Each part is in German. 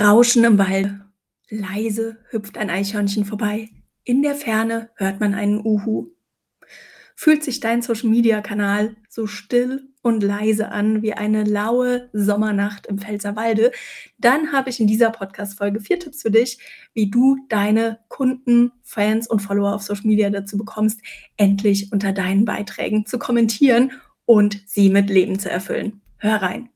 Rauschen im Wald. Leise hüpft ein Eichhörnchen vorbei. In der Ferne hört man einen Uhu. Fühlt sich dein Social-Media-Kanal so still und leise an wie eine laue Sommernacht im Pfälzerwalde, dann habe ich in dieser Podcast-Folge vier Tipps für dich, wie du deine Kunden, Fans und Follower auf Social Media dazu bekommst, endlich unter deinen Beiträgen zu kommentieren und sie mit Leben zu erfüllen. Hör rein.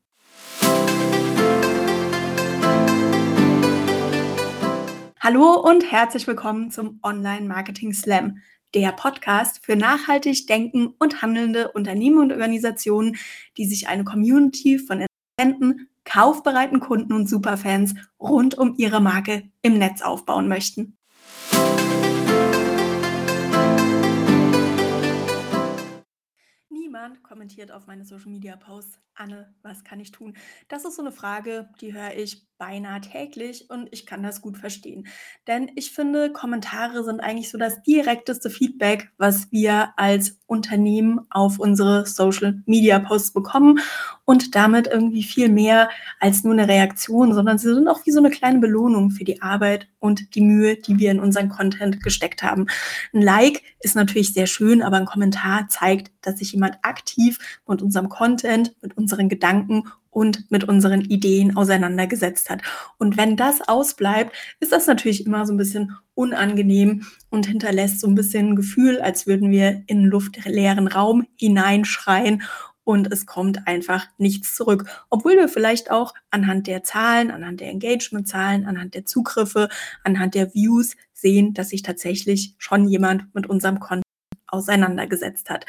Hallo und herzlich willkommen zum Online Marketing Slam, der Podcast für nachhaltig denken und handelnde Unternehmen und Organisationen, die sich eine Community von interessenten, kaufbereiten Kunden und Superfans rund um ihre Marke im Netz aufbauen möchten. Niemand kommentiert auf meine Social Media Posts, Anne, was kann ich tun? Das ist so eine Frage, die höre ich beinahe täglich und ich kann das gut verstehen. Denn ich finde, Kommentare sind eigentlich so das direkteste Feedback, was wir als Unternehmen auf unsere Social Media Posts bekommen und damit irgendwie viel mehr als nur eine Reaktion, sondern sie sind auch wie so eine kleine Belohnung für die Arbeit und die Mühe, die wir in unseren Content gesteckt haben. Ein Like ist natürlich sehr schön, aber ein Kommentar zeigt, dass sich jemand aktiv mit unserem Content, mit unseren Gedanken und mit unseren Ideen auseinandergesetzt hat. Und wenn das ausbleibt, ist das natürlich immer so ein bisschen unangenehm und hinterlässt so ein bisschen ein Gefühl, als würden wir in einen luftleeren Raum hineinschreien und es kommt einfach nichts zurück. Obwohl wir vielleicht auch anhand der Zahlen, anhand der Engagement-Zahlen, anhand der Zugriffe, anhand der Views sehen, dass sich tatsächlich schon jemand mit unserem Content auseinandergesetzt hat.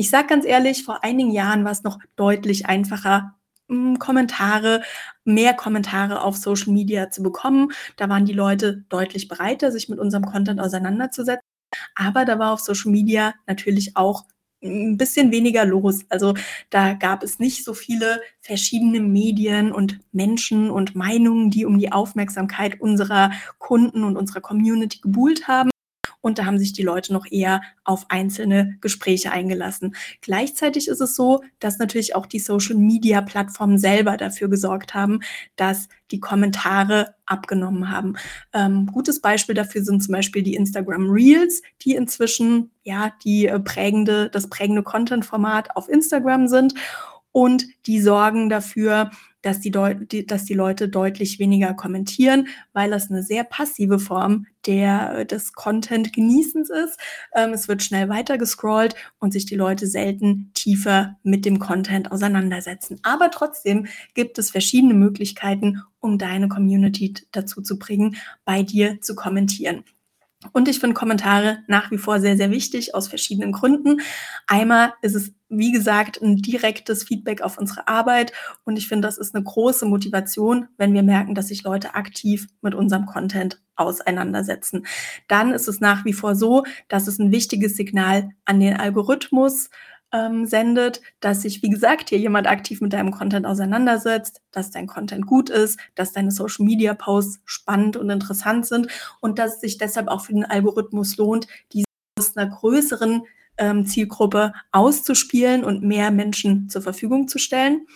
Ich sage ganz ehrlich, vor einigen Jahren war es noch deutlich einfacher, hm, Kommentare, mehr Kommentare auf Social Media zu bekommen. Da waren die Leute deutlich bereiter, sich mit unserem Content auseinanderzusetzen. Aber da war auf Social Media natürlich auch ein bisschen weniger los. Also da gab es nicht so viele verschiedene Medien und Menschen und Meinungen, die um die Aufmerksamkeit unserer Kunden und unserer Community gebuhlt haben und da haben sich die Leute noch eher auf einzelne Gespräche eingelassen. Gleichzeitig ist es so, dass natürlich auch die Social-Media-Plattformen selber dafür gesorgt haben, dass die Kommentare abgenommen haben. Ähm, gutes Beispiel dafür sind zum Beispiel die Instagram Reels, die inzwischen ja die äh, prägende, das prägende Content-Format auf Instagram sind und die sorgen dafür, dass die, die, dass die Leute deutlich weniger kommentieren, weil das eine sehr passive Form der, des Content-Genießens ist. Ähm, es wird schnell weitergescrollt und sich die Leute selten tiefer mit dem Content auseinandersetzen. Aber trotzdem gibt es verschiedene Möglichkeiten, um deine Community dazu zu bringen, bei dir zu kommentieren. Und ich finde Kommentare nach wie vor sehr, sehr wichtig aus verschiedenen Gründen. Einmal ist es, wie gesagt, ein direktes Feedback auf unsere Arbeit. Und ich finde, das ist eine große Motivation, wenn wir merken, dass sich Leute aktiv mit unserem Content auseinandersetzen. Dann ist es nach wie vor so, dass es ein wichtiges Signal an den Algorithmus ähm, sendet, dass sich, wie gesagt, hier jemand aktiv mit deinem Content auseinandersetzt, dass dein Content gut ist, dass deine Social Media Posts spannend und interessant sind und dass es sich deshalb auch für den Algorithmus lohnt, diese aus einer größeren ähm, Zielgruppe auszuspielen und mehr Menschen zur Verfügung zu stellen.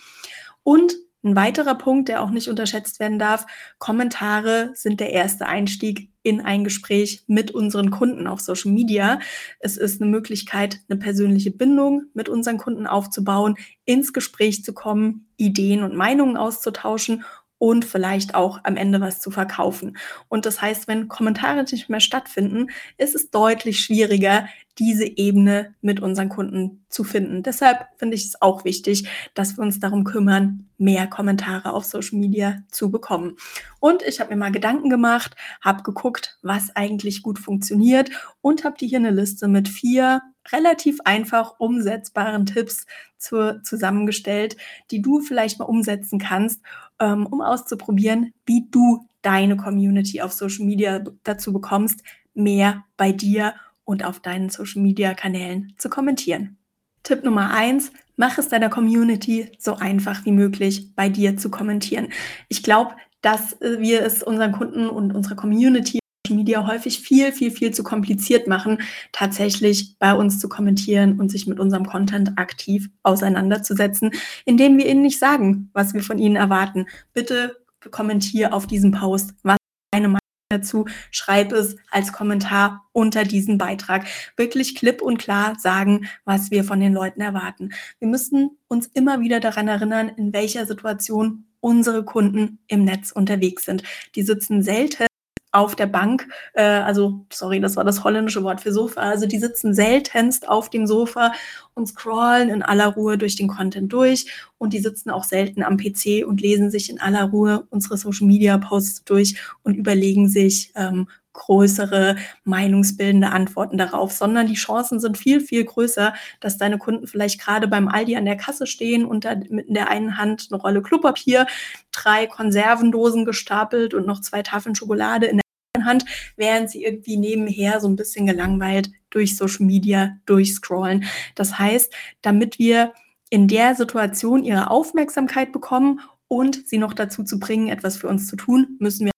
Und ein weiterer Punkt, der auch nicht unterschätzt werden darf, Kommentare sind der erste Einstieg in ein Gespräch mit unseren Kunden auf Social Media. Es ist eine Möglichkeit, eine persönliche Bindung mit unseren Kunden aufzubauen, ins Gespräch zu kommen, Ideen und Meinungen auszutauschen und vielleicht auch am Ende was zu verkaufen. Und das heißt, wenn Kommentare nicht mehr stattfinden, ist es deutlich schwieriger, diese Ebene mit unseren Kunden zu finden. Deshalb finde ich es auch wichtig, dass wir uns darum kümmern, mehr Kommentare auf Social Media zu bekommen. Und ich habe mir mal Gedanken gemacht, habe geguckt, was eigentlich gut funktioniert und habe dir hier eine Liste mit vier relativ einfach umsetzbaren Tipps zu, zusammengestellt, die du vielleicht mal umsetzen kannst, ähm, um auszuprobieren, wie du deine Community auf Social Media dazu bekommst, mehr bei dir und auf deinen Social-Media-Kanälen zu kommentieren. Tipp Nummer eins, mach es deiner Community so einfach wie möglich, bei dir zu kommentieren. Ich glaube, dass äh, wir es unseren Kunden und unserer Community Media häufig viel, viel, viel zu kompliziert machen, tatsächlich bei uns zu kommentieren und sich mit unserem Content aktiv auseinanderzusetzen, indem wir ihnen nicht sagen, was wir von ihnen erwarten. Bitte kommentiere auf diesen Post. Was deine Meinung dazu? Schreib es als Kommentar unter diesen Beitrag. Wirklich klipp und klar sagen, was wir von den Leuten erwarten. Wir müssen uns immer wieder daran erinnern, in welcher Situation unsere Kunden im Netz unterwegs sind. Die sitzen selten auf der Bank, äh, also sorry, das war das holländische Wort für Sofa, also die sitzen seltenst auf dem Sofa und scrollen in aller Ruhe durch den Content durch. Und die sitzen auch selten am PC und lesen sich in aller Ruhe unsere Social Media Posts durch und überlegen sich, ähm, größere meinungsbildende Antworten darauf, sondern die Chancen sind viel, viel größer, dass deine Kunden vielleicht gerade beim Aldi an der Kasse stehen und da mit in der einen Hand eine Rolle Klopapier, drei Konservendosen gestapelt und noch zwei Tafeln Schokolade in der Hand, während sie irgendwie nebenher so ein bisschen gelangweilt durch Social Media durchscrollen. Das heißt, damit wir in der Situation ihre Aufmerksamkeit bekommen und sie noch dazu zu bringen, etwas für uns zu tun, müssen wir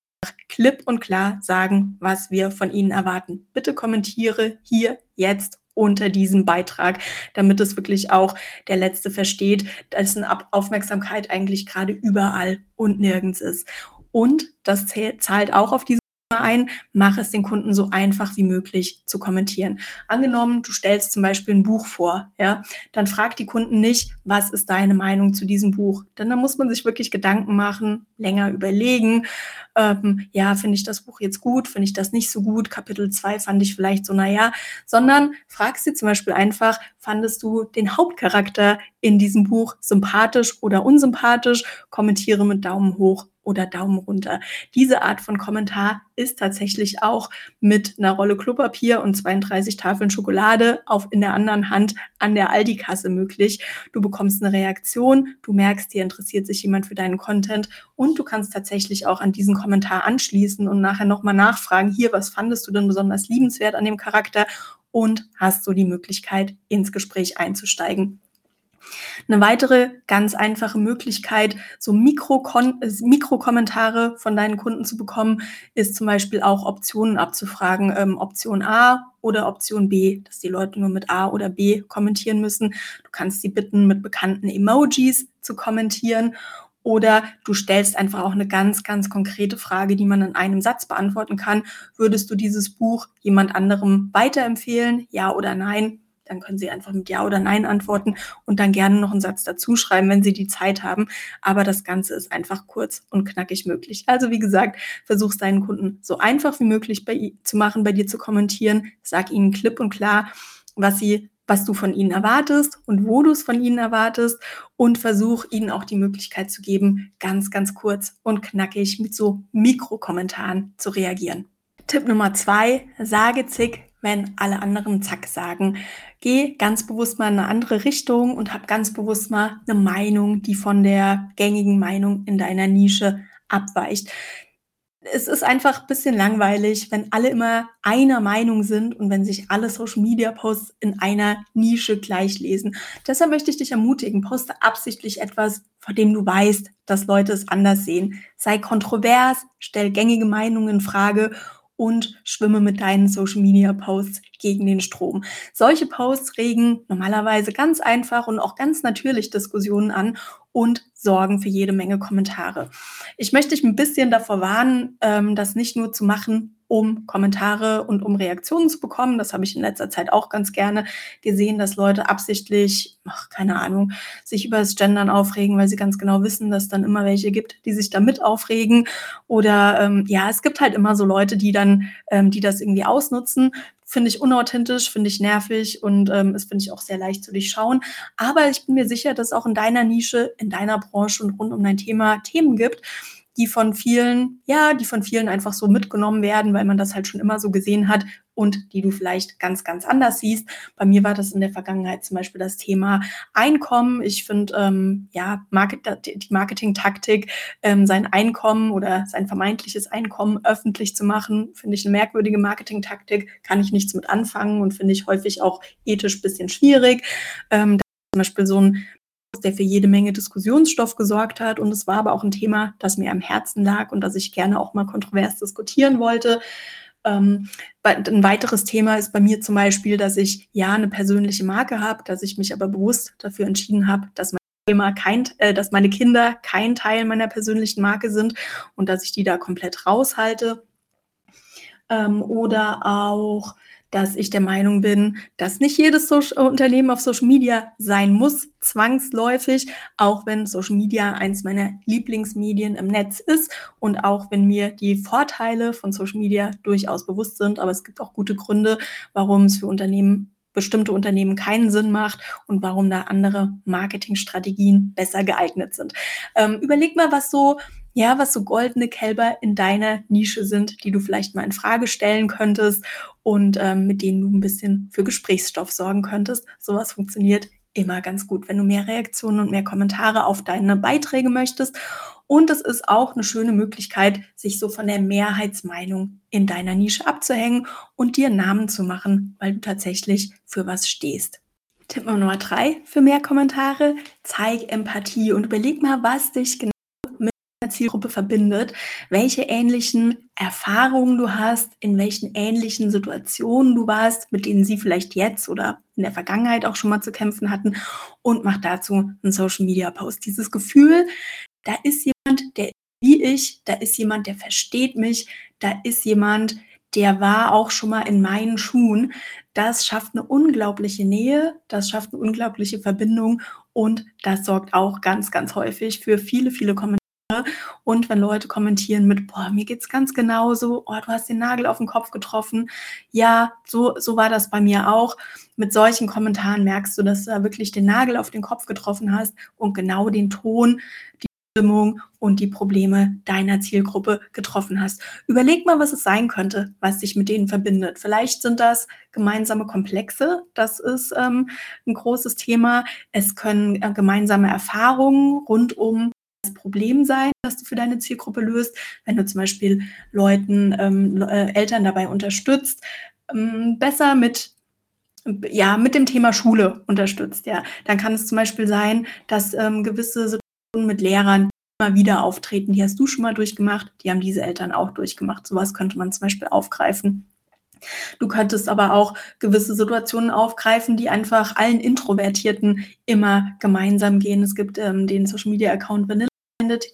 klipp und klar sagen, was wir von Ihnen erwarten. Bitte kommentiere hier jetzt unter diesem Beitrag, damit es wirklich auch der Letzte versteht, dass eine Aufmerksamkeit eigentlich gerade überall und nirgends ist. Und das zahlt auch auf diese ein, mach es den Kunden so einfach wie möglich zu kommentieren. Angenommen, du stellst zum Beispiel ein Buch vor, ja, dann frag die Kunden nicht, was ist deine Meinung zu diesem Buch? Denn da muss man sich wirklich Gedanken machen, länger überlegen. Ähm, ja, finde ich das Buch jetzt gut, finde ich das nicht so gut, Kapitel 2 fand ich vielleicht so, naja, sondern frag sie zum Beispiel einfach, fandest du den Hauptcharakter in diesem Buch sympathisch oder unsympathisch? Kommentiere mit Daumen hoch oder Daumen runter. Diese Art von Kommentar ist tatsächlich auch mit einer Rolle Klopapier und 32 Tafeln Schokolade auf in der anderen Hand an der Aldi-Kasse möglich. Du bekommst eine Reaktion, du merkst, dir interessiert sich jemand für deinen Content und du kannst tatsächlich auch an diesen Kommentar anschließen und nachher nochmal nachfragen, hier, was fandest du denn besonders liebenswert an dem Charakter? Und hast so die Möglichkeit, ins Gespräch einzusteigen. Eine weitere ganz einfache Möglichkeit, so Mikrokon äh, Mikrokommentare von deinen Kunden zu bekommen, ist zum Beispiel auch Optionen abzufragen. Ähm, Option A oder Option B, dass die Leute nur mit A oder B kommentieren müssen. Du kannst sie bitten, mit bekannten Emojis zu kommentieren. Oder du stellst einfach auch eine ganz, ganz konkrete Frage, die man in einem Satz beantworten kann. Würdest du dieses Buch jemand anderem weiterempfehlen? Ja oder nein? Dann können Sie einfach mit Ja oder Nein antworten und dann gerne noch einen Satz dazu schreiben, wenn Sie die Zeit haben. Aber das Ganze ist einfach kurz und knackig möglich. Also wie gesagt, versuch deinen Kunden so einfach wie möglich bei, zu machen, bei dir zu kommentieren. Sag ihnen klipp und klar, was sie was du von ihnen erwartest und wo du es von ihnen erwartest und versuch ihnen auch die Möglichkeit zu geben, ganz, ganz kurz und knackig mit so Mikrokommentaren zu reagieren. Tipp Nummer zwei, sage zig, wenn alle anderen zack sagen. Geh ganz bewusst mal in eine andere Richtung und hab ganz bewusst mal eine Meinung, die von der gängigen Meinung in deiner Nische abweicht. Es ist einfach ein bisschen langweilig, wenn alle immer einer Meinung sind und wenn sich alle Social Media Posts in einer Nische gleich lesen. Deshalb möchte ich dich ermutigen, poste absichtlich etwas, vor dem du weißt, dass Leute es anders sehen. Sei kontrovers, stell gängige Meinungen in Frage und schwimme mit deinen Social Media Posts gegen den Strom. Solche Posts regen normalerweise ganz einfach und auch ganz natürlich Diskussionen an und sorgen für jede Menge Kommentare. Ich möchte dich ein bisschen davor warnen, ähm, das nicht nur zu machen, um Kommentare und um Reaktionen zu bekommen. Das habe ich in letzter Zeit auch ganz gerne gesehen, dass Leute absichtlich, ach, keine Ahnung, sich über das Gendern aufregen, weil sie ganz genau wissen, dass es dann immer welche gibt, die sich damit aufregen. Oder ähm, ja, es gibt halt immer so Leute, die dann, ähm, die das irgendwie ausnutzen. Finde ich unauthentisch, finde ich nervig und ähm, es finde ich auch sehr leicht zu durchschauen. Aber ich bin mir sicher, dass es auch in deiner Nische, in deiner Branche und rund um dein Thema Themen gibt, die von vielen, ja, die von vielen einfach so mitgenommen werden, weil man das halt schon immer so gesehen hat und die du vielleicht ganz, ganz anders siehst. Bei mir war das in der Vergangenheit zum Beispiel das Thema Einkommen. Ich finde, ähm, ja, Market, die Marketing-Taktik, ähm, sein Einkommen oder sein vermeintliches Einkommen öffentlich zu machen, finde ich eine merkwürdige Marketing-Taktik, kann ich nichts mit anfangen und finde ich häufig auch ethisch bisschen schwierig. Ähm, zum Beispiel so ein der für jede Menge Diskussionsstoff gesorgt hat. Und es war aber auch ein Thema, das mir am Herzen lag und das ich gerne auch mal kontrovers diskutieren wollte. Ähm, ein weiteres Thema ist bei mir zum Beispiel, dass ich ja eine persönliche Marke habe, dass ich mich aber bewusst dafür entschieden habe, dass Thema kein äh, dass meine Kinder kein Teil meiner persönlichen Marke sind und dass ich die da komplett raushalte. Ähm, oder auch, dass ich der Meinung bin, dass nicht jedes Soc Unternehmen auf Social Media sein muss, zwangsläufig, auch wenn Social Media eins meiner Lieblingsmedien im Netz ist und auch wenn mir die Vorteile von Social Media durchaus bewusst sind. Aber es gibt auch gute Gründe, warum es für Unternehmen bestimmte Unternehmen keinen Sinn macht und warum da andere Marketingstrategien besser geeignet sind. Ähm, überleg mal, was so ja, was so goldene Kälber in deiner Nische sind, die du vielleicht mal in Frage stellen könntest und ähm, mit denen du ein bisschen für Gesprächsstoff sorgen könntest. Sowas funktioniert immer ganz gut, wenn du mehr Reaktionen und mehr Kommentare auf deine Beiträge möchtest. Und es ist auch eine schöne Möglichkeit, sich so von der Mehrheitsmeinung in deiner Nische abzuhängen und dir Namen zu machen, weil du tatsächlich für was stehst. Tipp Nummer drei für mehr Kommentare. Zeig Empathie und überleg mal, was dich genau der Zielgruppe verbindet, welche ähnlichen Erfahrungen du hast, in welchen ähnlichen Situationen du warst, mit denen sie vielleicht jetzt oder in der Vergangenheit auch schon mal zu kämpfen hatten und mach dazu einen Social Media Post. Dieses Gefühl, da ist jemand, der wie ich, da ist jemand, der versteht mich, da ist jemand, der war auch schon mal in meinen Schuhen. Das schafft eine unglaubliche Nähe, das schafft eine unglaubliche Verbindung und das sorgt auch ganz, ganz häufig für viele, viele Kommentare. Und wenn Leute kommentieren mit, boah, mir geht's ganz genauso, oh, du hast den Nagel auf den Kopf getroffen. Ja, so, so war das bei mir auch. Mit solchen Kommentaren merkst du, dass du da wirklich den Nagel auf den Kopf getroffen hast und genau den Ton, die Stimmung und die Probleme deiner Zielgruppe getroffen hast. Überleg mal, was es sein könnte, was dich mit denen verbindet. Vielleicht sind das gemeinsame Komplexe, das ist ähm, ein großes Thema. Es können äh, gemeinsame Erfahrungen rund um Problem sein, das du für deine Zielgruppe löst. Wenn du zum Beispiel Leuten, ähm, äh, Eltern dabei unterstützt, ähm, besser mit ja, mit dem Thema Schule unterstützt, ja. Dann kann es zum Beispiel sein, dass ähm, gewisse Situationen mit Lehrern immer wieder auftreten. Die hast du schon mal durchgemacht, die haben diese Eltern auch durchgemacht. Sowas könnte man zum Beispiel aufgreifen. Du könntest aber auch gewisse Situationen aufgreifen, die einfach allen Introvertierten immer gemeinsam gehen. Es gibt ähm, den Social Media Account Vanilla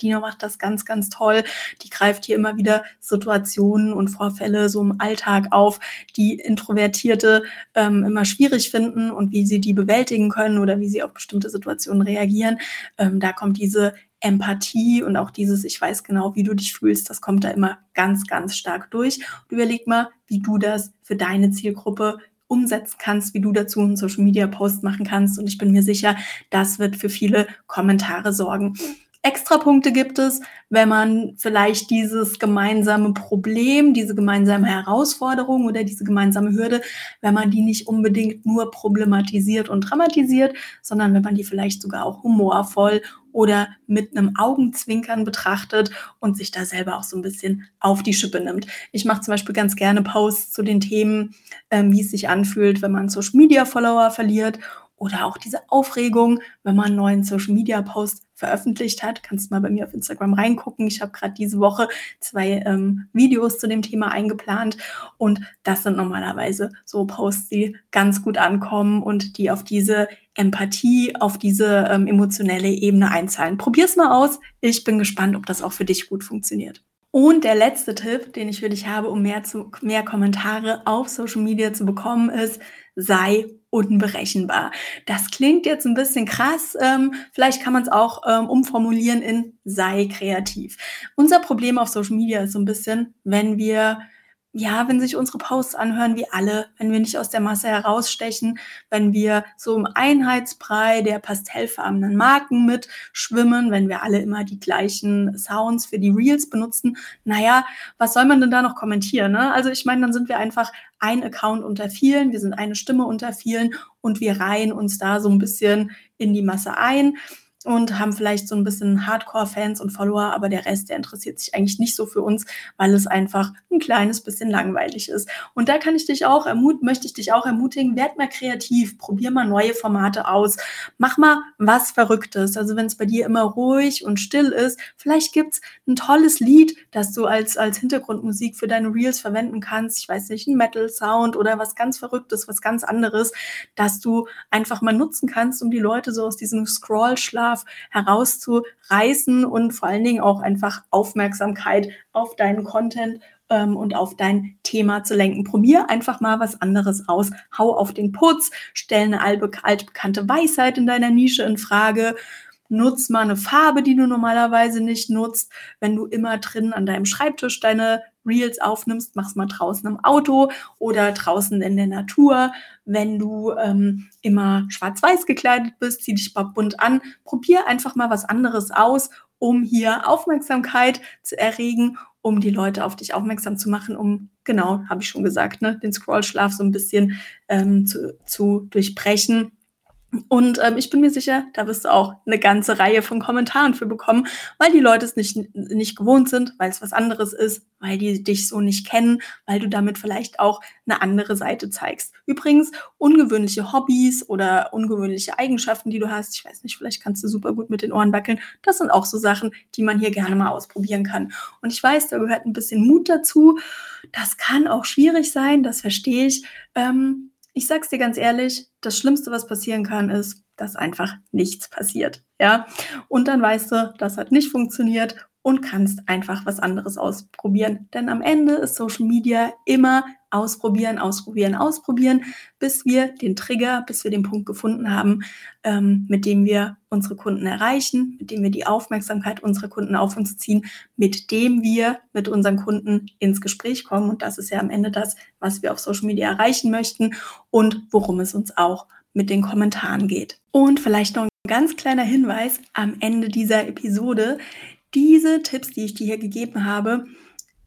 Dino macht das ganz, ganz toll. Die greift hier immer wieder Situationen und Vorfälle so im Alltag auf, die Introvertierte ähm, immer schwierig finden und wie sie die bewältigen können oder wie sie auf bestimmte Situationen reagieren. Ähm, da kommt diese Empathie und auch dieses, ich weiß genau, wie du dich fühlst, das kommt da immer ganz, ganz stark durch. Und überleg mal, wie du das für deine Zielgruppe umsetzen kannst, wie du dazu einen Social Media Post machen kannst. Und ich bin mir sicher, das wird für viele Kommentare sorgen. Extrapunkte gibt es, wenn man vielleicht dieses gemeinsame Problem, diese gemeinsame Herausforderung oder diese gemeinsame Hürde, wenn man die nicht unbedingt nur problematisiert und dramatisiert, sondern wenn man die vielleicht sogar auch humorvoll oder mit einem Augenzwinkern betrachtet und sich da selber auch so ein bisschen auf die Schippe nimmt. Ich mache zum Beispiel ganz gerne Posts zu den Themen, ähm, wie es sich anfühlt, wenn man Social Media Follower verliert oder auch diese Aufregung, wenn man einen neuen Social Media Post veröffentlicht hat. Kannst mal bei mir auf Instagram reingucken. Ich habe gerade diese Woche zwei ähm, Videos zu dem Thema eingeplant und das sind normalerweise so Posts, die ganz gut ankommen und die auf diese Empathie, auf diese ähm, emotionelle Ebene einzahlen. Probier's mal aus. Ich bin gespannt, ob das auch für dich gut funktioniert. Und der letzte Tipp, den ich für dich habe, um mehr, zu, mehr Kommentare auf Social Media zu bekommen, ist, sei unberechenbar. Das klingt jetzt ein bisschen krass. Ähm, vielleicht kann man es auch ähm, umformulieren in sei kreativ. Unser Problem auf Social Media ist so ein bisschen, wenn wir ja, wenn sich unsere Posts anhören wie alle, wenn wir nicht aus der Masse herausstechen, wenn wir so im Einheitsbrei der pastellfarbenen Marken mitschwimmen, wenn wir alle immer die gleichen Sounds für die Reels benutzen, naja, was soll man denn da noch kommentieren? Ne? Also ich meine, dann sind wir einfach ein Account unter vielen, wir sind eine Stimme unter vielen und wir reihen uns da so ein bisschen in die Masse ein und haben vielleicht so ein bisschen Hardcore-Fans und Follower, aber der Rest, der interessiert sich eigentlich nicht so für uns, weil es einfach ein kleines bisschen langweilig ist. Und da kann ich dich auch ermutigen, möchte ich dich auch ermutigen, werd mal kreativ, probier mal neue Formate aus, mach mal was Verrücktes. Also wenn es bei dir immer ruhig und still ist, vielleicht gibt's ein tolles Lied, das du als, als Hintergrundmusik für deine Reels verwenden kannst. Ich weiß nicht, ein Metal-Sound oder was ganz Verrücktes, was ganz anderes, dass du einfach mal nutzen kannst, um die Leute so aus diesem Scroll-Schlag Schlaf herauszureißen und vor allen Dingen auch einfach Aufmerksamkeit auf deinen Content ähm, und auf dein Thema zu lenken. Probier einfach mal was anderes aus. Hau auf den Putz, stell eine altbekannte Weisheit in deiner Nische in Frage nutz mal eine Farbe, die du normalerweise nicht nutzt. Wenn du immer drin an deinem Schreibtisch deine Reels aufnimmst, mach's mal draußen im Auto oder draußen in der Natur. Wenn du ähm, immer schwarz-weiß gekleidet bist, zieh dich mal bunt an. Probier einfach mal was anderes aus, um hier Aufmerksamkeit zu erregen, um die Leute auf dich aufmerksam zu machen, um, genau, habe ich schon gesagt, ne, den Scrollschlaf so ein bisschen ähm, zu, zu durchbrechen und ähm, ich bin mir sicher, da wirst du auch eine ganze Reihe von Kommentaren für bekommen, weil die Leute es nicht, nicht gewohnt sind, weil es was anderes ist, weil die dich so nicht kennen, weil du damit vielleicht auch eine andere Seite zeigst. Übrigens, ungewöhnliche Hobbys oder ungewöhnliche Eigenschaften, die du hast, ich weiß nicht, vielleicht kannst du super gut mit den Ohren wackeln, das sind auch so Sachen, die man hier gerne mal ausprobieren kann. Und ich weiß, da gehört ein bisschen Mut dazu. Das kann auch schwierig sein, das verstehe ich. Ähm, ich sag's dir ganz ehrlich, das Schlimmste, was passieren kann, ist, dass einfach nichts passiert. Ja, und dann weißt du, das hat nicht funktioniert und kannst einfach was anderes ausprobieren. Denn am Ende ist Social Media immer ausprobieren, ausprobieren, ausprobieren, bis wir den Trigger, bis wir den Punkt gefunden haben, ähm, mit dem wir unsere Kunden erreichen, mit dem wir die Aufmerksamkeit unserer Kunden auf uns ziehen, mit dem wir mit unseren Kunden ins Gespräch kommen. Und das ist ja am Ende das, was wir auf Social Media erreichen möchten und worum es uns auch mit den Kommentaren geht. Und vielleicht noch ein ganz kleiner Hinweis am Ende dieser Episode diese Tipps, die ich dir hier gegeben habe,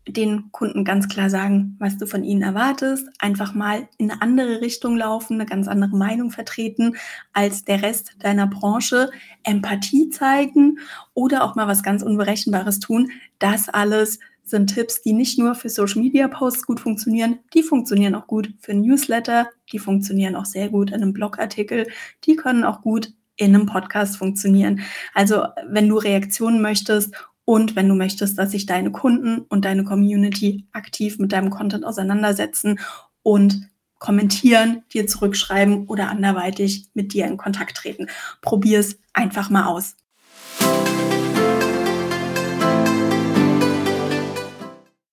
den Kunden ganz klar sagen, was du von ihnen erwartest, einfach mal in eine andere Richtung laufen, eine ganz andere Meinung vertreten als der Rest deiner Branche, Empathie zeigen oder auch mal was ganz Unberechenbares tun. Das alles sind Tipps, die nicht nur für Social Media Posts gut funktionieren, die funktionieren auch gut für Newsletter, die funktionieren auch sehr gut in einem Blogartikel, die können auch gut in einem Podcast funktionieren. Also wenn du Reaktionen möchtest und wenn du möchtest, dass sich deine Kunden und deine Community aktiv mit deinem Content auseinandersetzen und kommentieren, dir zurückschreiben oder anderweitig mit dir in Kontakt treten. Probier es einfach mal aus.